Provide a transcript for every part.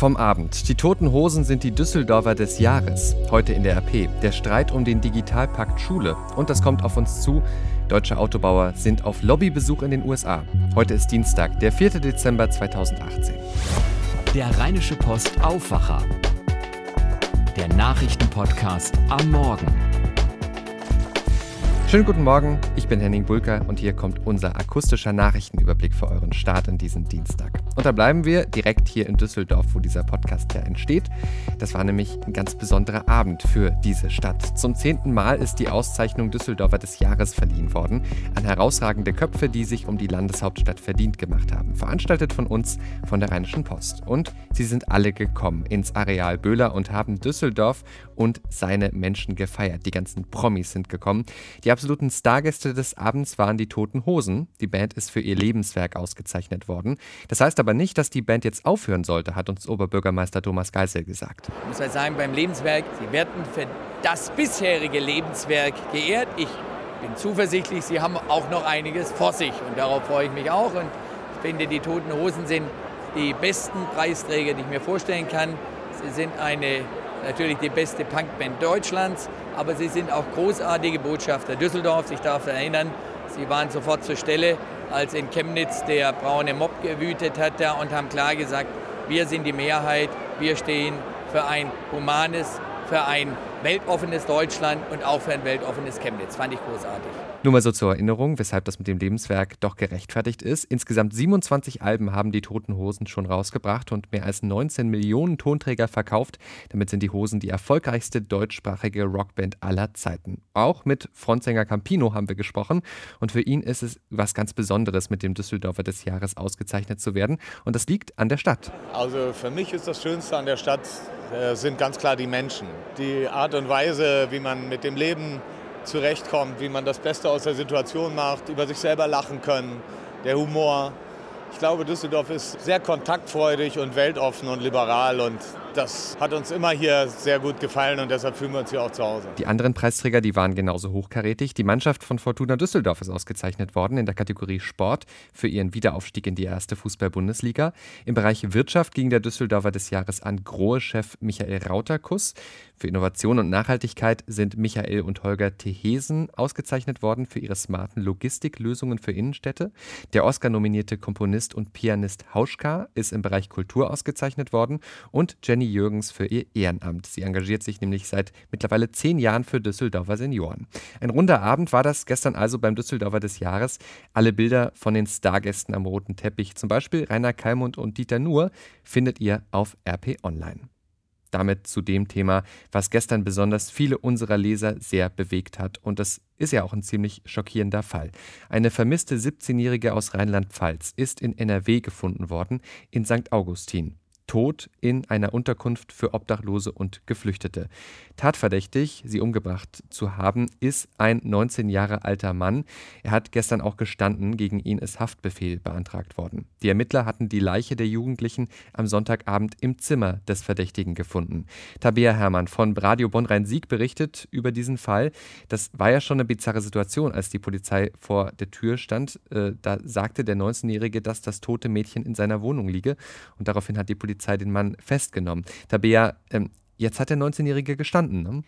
vom Abend. Die Toten Hosen sind die Düsseldorfer des Jahres. Heute in der RP. Der Streit um den Digitalpakt Schule. Und das kommt auf uns zu. Deutsche Autobauer sind auf Lobbybesuch in den USA. Heute ist Dienstag, der 4. Dezember 2018. Der Rheinische Post Aufwacher. Der Nachrichtenpodcast am Morgen. Schönen guten Morgen, ich bin Henning Bulker und hier kommt unser akustischer Nachrichtenüberblick für euren Start in diesen Dienstag. Und da bleiben wir direkt hier in Düsseldorf, wo dieser Podcast ja entsteht. Das war nämlich ein ganz besonderer Abend für diese Stadt. Zum zehnten Mal ist die Auszeichnung Düsseldorfer des Jahres verliehen worden an herausragende Köpfe, die sich um die Landeshauptstadt verdient gemacht haben. Veranstaltet von uns, von der Rheinischen Post. Und sie sind alle gekommen ins Areal Böhler und haben Düsseldorf und seine Menschen gefeiert. Die ganzen Promis sind gekommen. Die absoluten Stargäste des Abends waren die Toten Hosen. Die Band ist für ihr Lebenswerk ausgezeichnet worden. Das heißt aber nicht, dass die Band jetzt aufhören sollte, hat uns Oberbürgermeister Thomas Geisel gesagt. Ich muss halt sagen, beim Lebenswerk, sie werden für das bisherige Lebenswerk geehrt. Ich bin zuversichtlich, sie haben auch noch einiges vor sich und darauf freue ich mich auch. Und ich finde, die Toten Hosen sind die besten Preisträger, die ich mir vorstellen kann. Sie sind eine natürlich die beste Punkband Deutschlands, aber sie sind auch großartige Botschafter Düsseldorfs. Ich darf erinnern, sie waren sofort zur Stelle, als in Chemnitz der braune Mob gewütet hat und haben klar gesagt, wir sind die Mehrheit, wir stehen für ein humanes, für ein weltoffenes Deutschland und auch für ein weltoffenes Chemnitz. Fand ich großartig. Nur mal so zur Erinnerung, weshalb das mit dem Lebenswerk doch gerechtfertigt ist. Insgesamt 27 Alben haben die Toten Hosen schon rausgebracht und mehr als 19 Millionen Tonträger verkauft. Damit sind die Hosen die erfolgreichste deutschsprachige Rockband aller Zeiten. Auch mit Frontsänger Campino haben wir gesprochen und für ihn ist es was ganz Besonderes, mit dem Düsseldorfer des Jahres ausgezeichnet zu werden und das liegt an der Stadt. Also für mich ist das Schönste an der Stadt sind ganz klar die Menschen. Die Art und Weise, wie man mit dem Leben zurechtkommt, wie man das Beste aus der Situation macht, über sich selber lachen können, der Humor. Ich glaube, Düsseldorf ist sehr kontaktfreudig und weltoffen und liberal und das hat uns immer hier sehr gut gefallen und deshalb fühlen wir uns hier auch zu Hause. Die anderen Preisträger, die waren genauso hochkarätig. Die Mannschaft von Fortuna Düsseldorf ist ausgezeichnet worden in der Kategorie Sport für ihren Wiederaufstieg in die erste Fußball-Bundesliga. Im Bereich Wirtschaft ging der Düsseldorfer des Jahres an Grohe-Chef Michael Rauterkuss. Für Innovation und Nachhaltigkeit sind Michael und Holger Tehesen ausgezeichnet worden für ihre smarten Logistiklösungen für Innenstädte. Der Oscar-nominierte Komponist und Pianist Hauschka ist im Bereich Kultur ausgezeichnet worden und Jenny Jenny Jürgens für ihr Ehrenamt. Sie engagiert sich nämlich seit mittlerweile zehn Jahren für Düsseldorfer Senioren. Ein runder Abend war das gestern also beim Düsseldorfer des Jahres. Alle Bilder von den Stargästen am roten Teppich, zum Beispiel Rainer Kalmund und Dieter Nuhr, findet ihr auf RP Online. Damit zu dem Thema, was gestern besonders viele unserer Leser sehr bewegt hat. Und das ist ja auch ein ziemlich schockierender Fall. Eine vermisste 17-Jährige aus Rheinland-Pfalz ist in NRW gefunden worden, in St. Augustin tot in einer Unterkunft für Obdachlose und Geflüchtete. Tatverdächtig, sie umgebracht zu haben, ist ein 19 Jahre alter Mann. Er hat gestern auch gestanden, gegen ihn ist Haftbefehl beantragt worden. Die Ermittler hatten die Leiche der Jugendlichen am Sonntagabend im Zimmer des Verdächtigen gefunden. Tabea Herrmann von Radio Bonn-Rhein-Sieg berichtet über diesen Fall. Das war ja schon eine bizarre Situation, als die Polizei vor der Tür stand. Äh, da sagte der 19-Jährige, dass das tote Mädchen in seiner Wohnung liege. Und daraufhin hat die Polizei Polizei den Mann festgenommen. Tabea, ähm, jetzt hat der 19-Jährige gestanden, ne?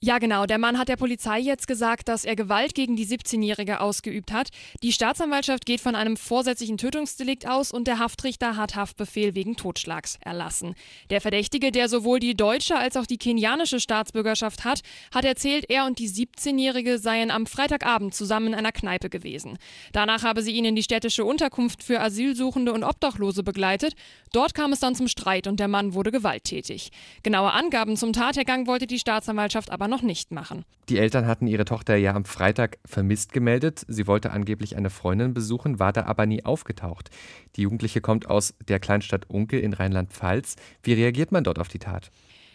Ja, genau. Der Mann hat der Polizei jetzt gesagt, dass er Gewalt gegen die 17-Jährige ausgeübt hat. Die Staatsanwaltschaft geht von einem vorsätzlichen Tötungsdelikt aus und der Haftrichter hat Haftbefehl wegen Totschlags erlassen. Der Verdächtige, der sowohl die deutsche als auch die kenianische Staatsbürgerschaft hat, hat erzählt, er und die 17-Jährige seien am Freitagabend zusammen in einer Kneipe gewesen. Danach habe sie ihn in die städtische Unterkunft für Asylsuchende und Obdachlose begleitet. Dort kam es dann zum Streit und der Mann wurde gewalttätig. Genaue Angaben zum Tathergang wollte die Staatsanwaltschaft aber noch nicht machen. Die Eltern hatten ihre Tochter ja am Freitag vermisst gemeldet. Sie wollte angeblich eine Freundin besuchen, war da aber nie aufgetaucht. Die Jugendliche kommt aus der Kleinstadt Unkel in Rheinland-Pfalz. Wie reagiert man dort auf die Tat?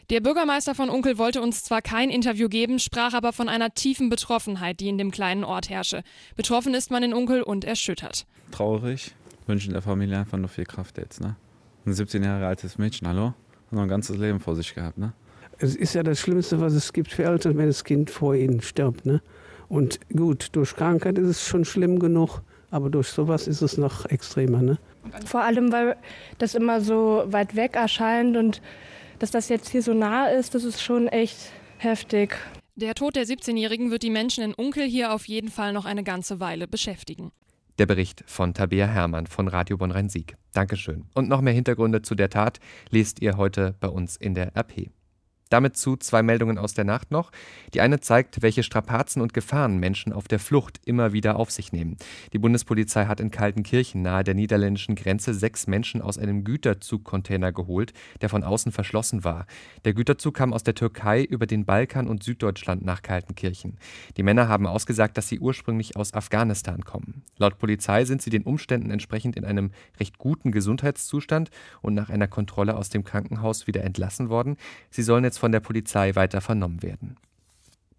Der Bürgermeister von Unkel wollte uns zwar kein Interview geben, sprach aber von einer tiefen Betroffenheit, die in dem kleinen Ort herrsche. Betroffen ist man in Unkel und erschüttert. Traurig, wünschen der Familie einfach nur viel Kraft jetzt. Ne? Ein 17 Jahre altes Mädchen, hallo? Hat noch ein ganzes Leben vor sich gehabt, ne? Es ist ja das Schlimmste, was es gibt für Eltern, wenn das Kind vor ihnen stirbt. Ne? Und gut, durch Krankheit ist es schon schlimm genug, aber durch sowas ist es noch extremer. Ne? Vor allem, weil das immer so weit weg erscheint und dass das jetzt hier so nah ist, das ist schon echt heftig. Der Tod der 17-Jährigen wird die Menschen in Unkel hier auf jeden Fall noch eine ganze Weile beschäftigen. Der Bericht von Tabea Herrmann von Radio Bonn-Rhein-Sieg. Dankeschön. Und noch mehr Hintergründe zu der Tat lest ihr heute bei uns in der RP. Damit zu zwei Meldungen aus der Nacht noch. Die eine zeigt, welche Strapazen und Gefahren Menschen auf der Flucht immer wieder auf sich nehmen. Die Bundespolizei hat in Kaltenkirchen nahe der niederländischen Grenze sechs Menschen aus einem Güterzugcontainer geholt, der von außen verschlossen war. Der Güterzug kam aus der Türkei über den Balkan und Süddeutschland nach Kaltenkirchen. Die Männer haben ausgesagt, dass sie ursprünglich aus Afghanistan kommen. Laut Polizei sind sie den Umständen entsprechend in einem recht guten Gesundheitszustand und nach einer Kontrolle aus dem Krankenhaus wieder entlassen worden. Sie sollen jetzt von der Polizei weiter vernommen werden.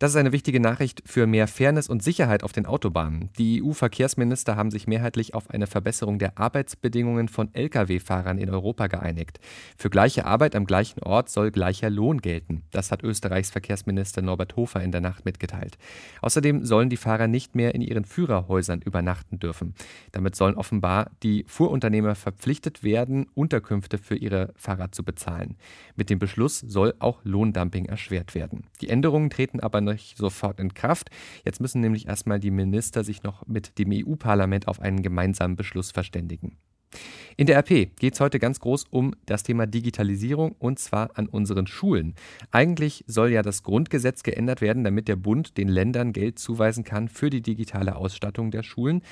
Das ist eine wichtige Nachricht für mehr Fairness und Sicherheit auf den Autobahnen. Die EU-Verkehrsminister haben sich mehrheitlich auf eine Verbesserung der Arbeitsbedingungen von Lkw-Fahrern in Europa geeinigt. Für gleiche Arbeit am gleichen Ort soll gleicher Lohn gelten. Das hat Österreichs Verkehrsminister Norbert Hofer in der Nacht mitgeteilt. Außerdem sollen die Fahrer nicht mehr in ihren Führerhäusern übernachten dürfen. Damit sollen offenbar die Fuhrunternehmer verpflichtet werden, Unterkünfte für ihre Fahrer zu bezahlen. Mit dem Beschluss soll auch Lohndumping erschwert werden. Die Änderungen treten aber nicht sofort in Kraft. Jetzt müssen nämlich erstmal die Minister sich noch mit dem EU-Parlament auf einen gemeinsamen Beschluss verständigen. In der RP geht es heute ganz groß um das Thema Digitalisierung und zwar an unseren Schulen. Eigentlich soll ja das Grundgesetz geändert werden, damit der Bund den Ländern Geld zuweisen kann für die digitale Ausstattung der Schulen.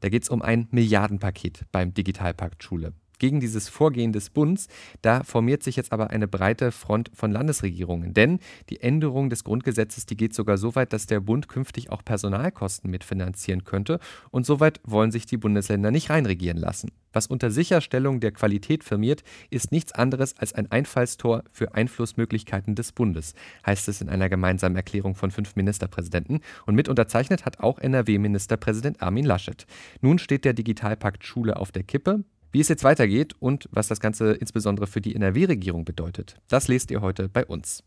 Da geht es um ein Milliardenpaket beim Digitalpakt Schule gegen dieses Vorgehen des Bundes. Da formiert sich jetzt aber eine breite Front von Landesregierungen. Denn die Änderung des Grundgesetzes, die geht sogar so weit, dass der Bund künftig auch Personalkosten mitfinanzieren könnte. Und so weit wollen sich die Bundesländer nicht reinregieren lassen. Was unter Sicherstellung der Qualität firmiert, ist nichts anderes als ein Einfallstor für Einflussmöglichkeiten des Bundes, heißt es in einer gemeinsamen Erklärung von fünf Ministerpräsidenten. Und mit unterzeichnet hat auch NRW-Ministerpräsident Armin Laschet. Nun steht der Digitalpakt Schule auf der Kippe. Wie es jetzt weitergeht und was das Ganze insbesondere für die NRW-Regierung bedeutet, das lest ihr heute bei uns.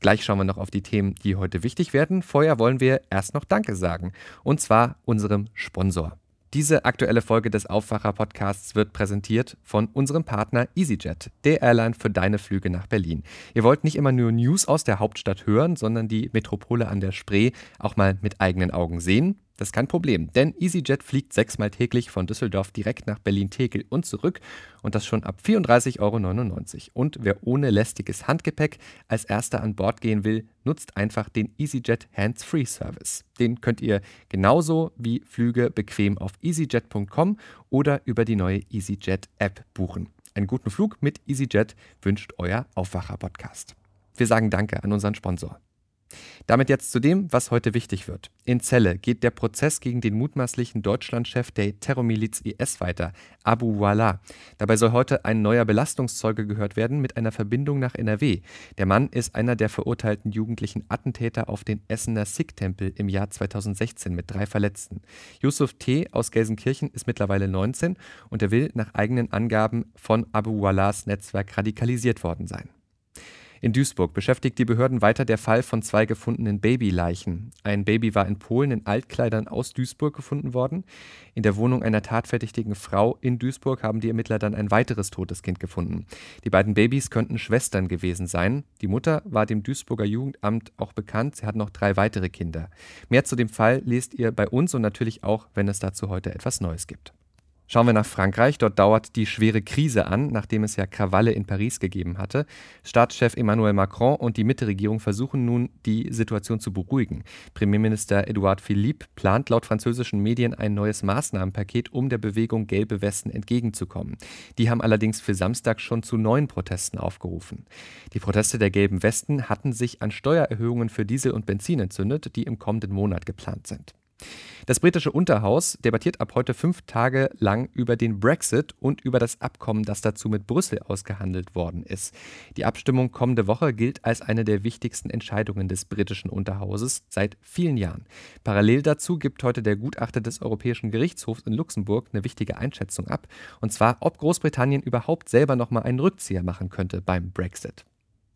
Gleich schauen wir noch auf die Themen, die heute wichtig werden. Vorher wollen wir erst noch Danke sagen. Und zwar unserem Sponsor. Diese aktuelle Folge des Aufwacher-Podcasts wird präsentiert von unserem Partner EasyJet, der Airline für deine Flüge nach Berlin. Ihr wollt nicht immer nur News aus der Hauptstadt hören, sondern die Metropole an der Spree auch mal mit eigenen Augen sehen. Das ist kein Problem, denn EasyJet fliegt sechsmal täglich von Düsseldorf direkt nach Berlin-Tegel und zurück und das schon ab 34,99 Euro. Und wer ohne lästiges Handgepäck als erster an Bord gehen will, nutzt einfach den EasyJet Hands-Free Service. Den könnt ihr genauso wie Flüge bequem auf easyjet.com oder über die neue EasyJet App buchen. Einen guten Flug mit EasyJet wünscht euer Aufwacher-Podcast. Wir sagen Danke an unseren Sponsor. Damit jetzt zu dem, was heute wichtig wird. In Celle geht der Prozess gegen den mutmaßlichen Deutschlandchef der Terrormiliz IS weiter, Abu Wallah. Dabei soll heute ein neuer Belastungszeuge gehört werden mit einer Verbindung nach NRW. Der Mann ist einer der verurteilten jugendlichen Attentäter auf den Essener Sikh-Tempel im Jahr 2016 mit drei Verletzten. Yusuf T. aus Gelsenkirchen ist mittlerweile 19 und er will nach eigenen Angaben von Abu Wallahs Netzwerk radikalisiert worden sein. In Duisburg beschäftigt die Behörden weiter der Fall von zwei gefundenen Babyleichen. Ein Baby war in Polen in Altkleidern aus Duisburg gefunden worden. In der Wohnung einer tatverdächtigen Frau in Duisburg haben die Ermittler dann ein weiteres totes Kind gefunden. Die beiden Babys könnten Schwestern gewesen sein. Die Mutter war dem Duisburger Jugendamt auch bekannt. Sie hat noch drei weitere Kinder. Mehr zu dem Fall lest ihr bei uns und natürlich auch, wenn es dazu heute etwas Neues gibt. Schauen wir nach Frankreich. Dort dauert die schwere Krise an, nachdem es ja Krawalle in Paris gegeben hatte. Staatschef Emmanuel Macron und die Mitte-Regierung versuchen nun, die Situation zu beruhigen. Premierminister Edouard Philippe plant laut französischen Medien ein neues Maßnahmenpaket, um der Bewegung Gelbe Westen entgegenzukommen. Die haben allerdings für Samstag schon zu neuen Protesten aufgerufen. Die Proteste der Gelben Westen hatten sich an Steuererhöhungen für Diesel und Benzin entzündet, die im kommenden Monat geplant sind. Das britische Unterhaus debattiert ab heute fünf Tage lang über den Brexit und über das Abkommen, das dazu mit Brüssel ausgehandelt worden ist. Die Abstimmung kommende Woche gilt als eine der wichtigsten Entscheidungen des britischen Unterhauses seit vielen Jahren. Parallel dazu gibt heute der Gutachter des Europäischen Gerichtshofs in Luxemburg eine wichtige Einschätzung ab, und zwar, ob Großbritannien überhaupt selber nochmal einen Rückzieher machen könnte beim Brexit.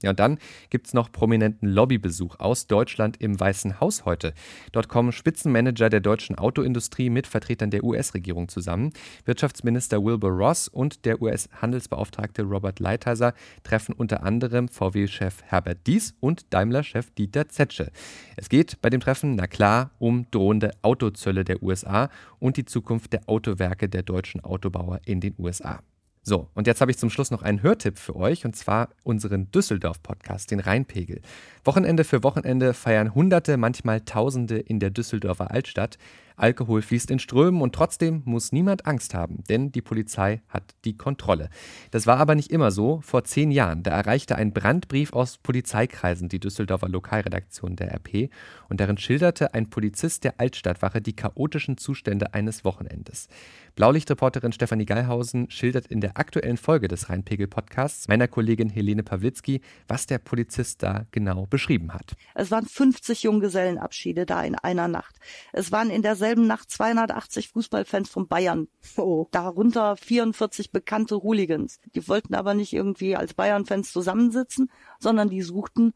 Ja, und dann gibt es noch prominenten Lobbybesuch aus Deutschland im Weißen Haus heute. Dort kommen Spitzenmanager der deutschen Autoindustrie mit Vertretern der US-Regierung zusammen. Wirtschaftsminister Wilbur Ross und der US-Handelsbeauftragte Robert Lighthizer treffen unter anderem VW-Chef Herbert Dies und Daimler-Chef Dieter Zetsche. Es geht bei dem Treffen, na klar, um drohende Autozölle der USA und die Zukunft der Autowerke der deutschen Autobauer in den USA. So, und jetzt habe ich zum Schluss noch einen Hörtipp für euch, und zwar unseren Düsseldorf-Podcast, den Rheinpegel. Wochenende für Wochenende feiern Hunderte, manchmal Tausende in der Düsseldorfer Altstadt. Alkohol fließt in Strömen und trotzdem muss niemand Angst haben, denn die Polizei hat die Kontrolle. Das war aber nicht immer so. Vor zehn Jahren, da erreichte ein Brandbrief aus Polizeikreisen die Düsseldorfer Lokalredaktion der RP und darin schilderte ein Polizist der Altstadtwache die chaotischen Zustände eines Wochenendes. Blaulichtreporterin Stefanie Geilhausen schildert in der aktuellen Folge des Rheinpegel-Podcasts meiner Kollegin Helene Pawlitzki, was der Polizist da genau beschrieben hat. Es waren 50 Junggesellenabschiede da in einer Nacht. Es waren in derselben Nacht 280 Fußballfans von Bayern. Oh. Darunter 44 bekannte Hooligans. Die wollten aber nicht irgendwie als Bayern-Fans zusammensitzen, sondern die suchten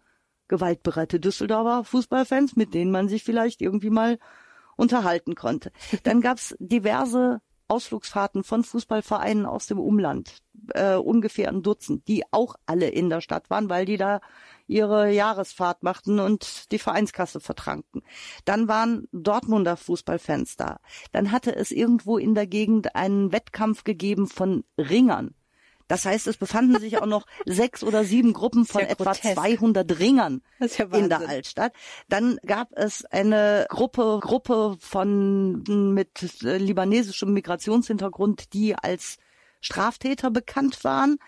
gewaltbereite Düsseldorfer Fußballfans, mit denen man sich vielleicht irgendwie mal unterhalten konnte. Dann gab's diverse Ausflugsfahrten von Fußballvereinen aus dem Umland, äh, ungefähr ein Dutzend, die auch alle in der Stadt waren, weil die da ihre Jahresfahrt machten und die Vereinskasse vertranken. Dann waren Dortmunder Fußballfans da. Dann hatte es irgendwo in der Gegend einen Wettkampf gegeben von Ringern. Das heißt, es befanden sich auch noch sechs oder sieben Gruppen von etwa grotesk. 200 Ringern ja in der Altstadt. Dann gab es eine Gruppe, Gruppe von mit libanesischem Migrationshintergrund, die als Straftäter bekannt waren,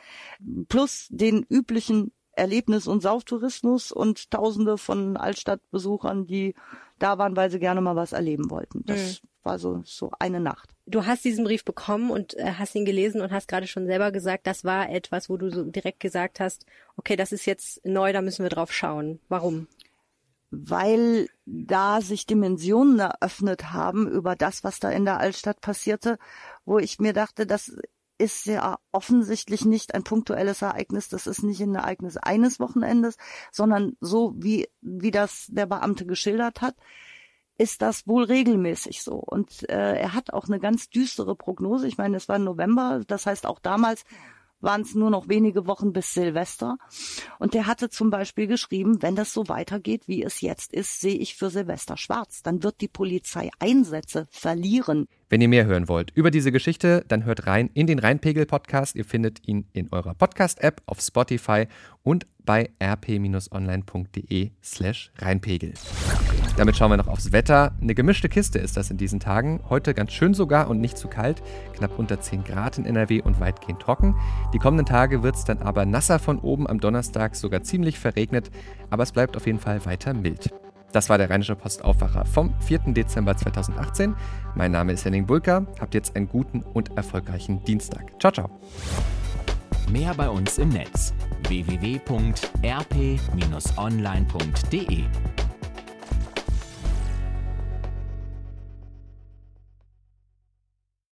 plus den üblichen Erlebnis- und Sauftourismus und Tausende von Altstadtbesuchern, die da waren, weil sie gerne mal was erleben wollten. Das mhm. War so, so eine Nacht. Du hast diesen Brief bekommen und äh, hast ihn gelesen und hast gerade schon selber gesagt, das war etwas, wo du so direkt gesagt hast, okay, das ist jetzt neu, da müssen wir drauf schauen. Warum? Weil da sich Dimensionen eröffnet haben über das, was da in der Altstadt passierte, wo ich mir dachte, das ist ja offensichtlich nicht ein punktuelles Ereignis. Das ist nicht ein Ereignis eines Wochenendes, sondern so wie, wie das der Beamte geschildert hat, ist das wohl regelmäßig so. Und äh, er hat auch eine ganz düstere Prognose. Ich meine, es war November, das heißt auch damals waren es nur noch wenige Wochen bis Silvester. Und der hatte zum Beispiel geschrieben, wenn das so weitergeht, wie es jetzt ist, sehe ich für Silvester schwarz. Dann wird die Polizei Einsätze verlieren. Wenn ihr mehr hören wollt über diese Geschichte, dann hört rein in den Rheinpegel-Podcast. Ihr findet ihn in eurer Podcast-App, auf Spotify und bei rp-online.de slash Rheinpegel. Damit schauen wir noch aufs Wetter. Eine gemischte Kiste ist das in diesen Tagen. Heute ganz schön sogar und nicht zu kalt. Knapp unter 10 Grad in NRW und weitgehend trocken. Die kommenden Tage wird es dann aber nasser von oben. Am Donnerstag sogar ziemlich verregnet. Aber es bleibt auf jeden Fall weiter mild. Das war der Rheinische Postaufwacher vom 4. Dezember 2018. Mein Name ist Henning Bulka. Habt jetzt einen guten und erfolgreichen Dienstag. Ciao, ciao. Mehr bei uns im Netz www.rp-online.de